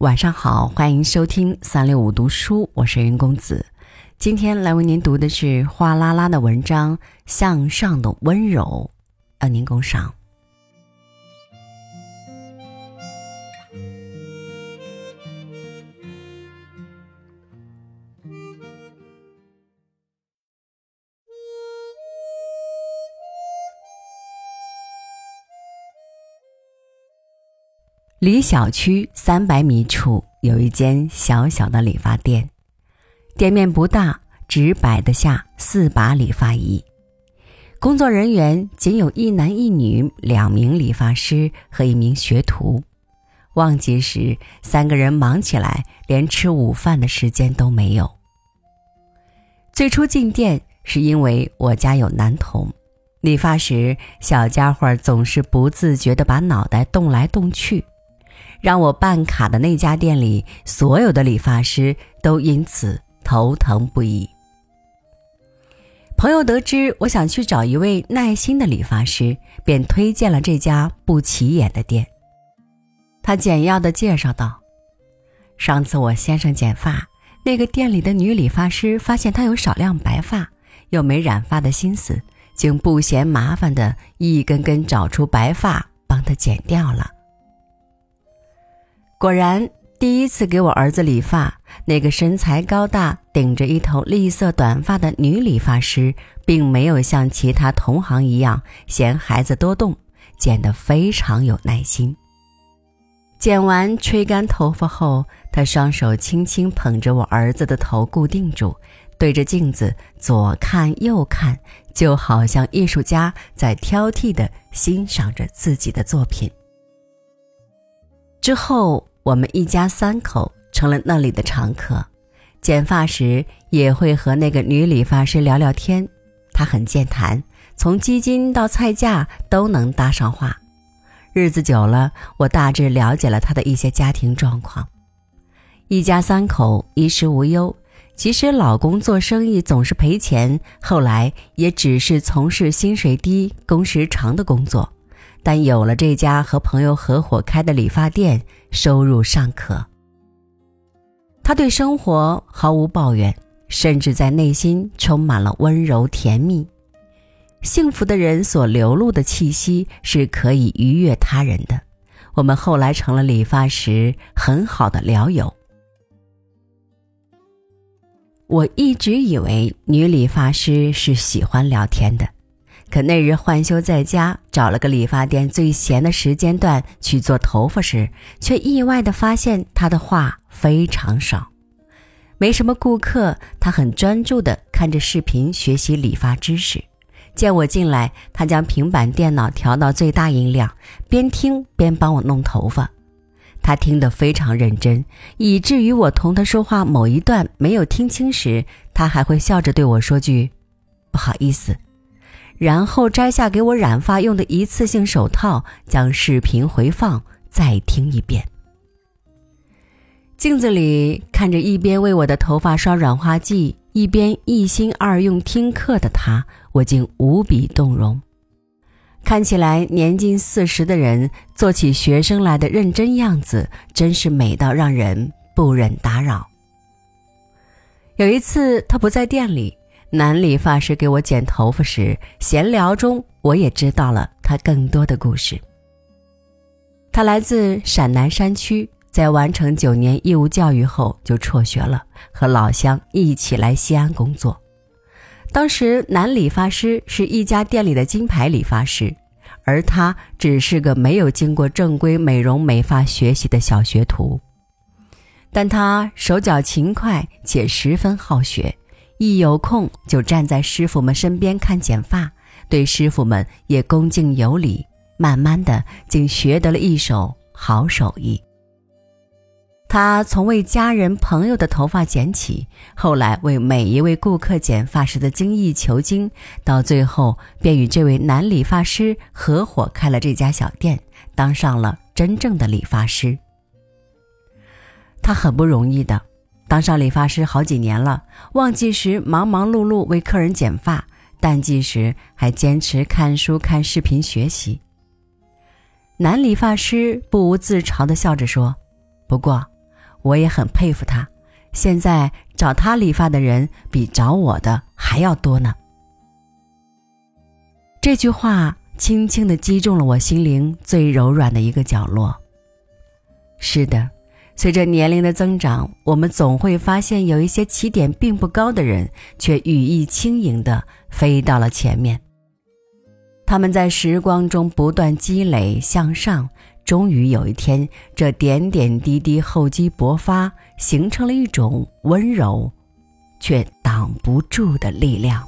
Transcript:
晚上好，欢迎收听三六五读书，我是云公子。今天来为您读的是哗啦啦的文章《向上的温柔》，让您共赏。离小区三百米处有一间小小的理发店，店面不大，只摆得下四把理发仪。工作人员仅有一男一女两名理发师和一名学徒。旺季时，三个人忙起来，连吃午饭的时间都没有。最初进店是因为我家有男童，理发时小家伙总是不自觉地把脑袋动来动去。让我办卡的那家店里，所有的理发师都因此头疼不已。朋友得知我想去找一位耐心的理发师，便推荐了这家不起眼的店。他简要的介绍道：“上次我先生剪发，那个店里的女理发师发现他有少量白发，又没染发的心思，竟不嫌麻烦的一根根找出白发，帮他剪掉了。”果然，第一次给我儿子理发，那个身材高大、顶着一头栗色短发的女理发师，并没有像其他同行一样嫌孩子多动，剪得非常有耐心。剪完吹干头发后，他双手轻轻捧着我儿子的头固定住，对着镜子左看右看，就好像艺术家在挑剔地欣赏着自己的作品。之后。我们一家三口成了那里的常客，剪发时也会和那个女理发师聊聊天。她很健谈，从基金到菜价都能搭上话。日子久了，我大致了解了她的一些家庭状况。一家三口衣食无忧，即使老公做生意总是赔钱，后来也只是从事薪水低、工时长的工作。但有了这家和朋友合伙开的理发店，收入尚可。他对生活毫无抱怨，甚至在内心充满了温柔甜蜜。幸福的人所流露的气息是可以愉悦他人的。我们后来成了理发师很好的聊友。我一直以为女理发师是喜欢聊天的。可那日换休在家，找了个理发店最闲的时间段去做头发时，却意外的发现他的话非常少，没什么顾客。他很专注的看着视频学习理发知识。见我进来，他将平板电脑调到最大音量，边听边帮我弄头发。他听得非常认真，以至于我同他说话某一段没有听清时，他还会笑着对我说句：“不好意思。”然后摘下给我染发用的一次性手套，将视频回放再听一遍。镜子里看着一边为我的头发刷软化剂，一边一心二用听课的他，我竟无比动容。看起来年近四十的人做起学生来的认真样子，真是美到让人不忍打扰。有一次他不在店里。男理发师给我剪头发时，闲聊中我也知道了他更多的故事。他来自陕南山区，在完成九年义务教育后就辍学了，和老乡一起来西安工作。当时男理发师是一家店里的金牌理发师，而他只是个没有经过正规美容美发学习的小学徒。但他手脚勤快且十分好学。一有空就站在师傅们身边看剪发，对师傅们也恭敬有礼。慢慢的，竟学得了一手好手艺。他从为家人朋友的头发剪起，后来为每一位顾客剪发时的精益求精，到最后便与这位男理发师合伙开了这家小店，当上了真正的理发师。他很不容易的。当上理发师好几年了，旺季时忙忙碌碌为客人剪发，淡季时还坚持看书看视频学习。男理发师不无自嘲地笑着说：“不过，我也很佩服他。现在找他理发的人比找我的还要多呢。这句话轻轻地击中了我心灵最柔软的一个角落。是的，随着年龄的增长，我们总会发现有一些起点并不高的人，却羽翼轻盈地飞到了前面。他们在时光中不断积累向上。终于有一天，这点点滴滴厚积薄发，形成了一种温柔，却挡不住的力量。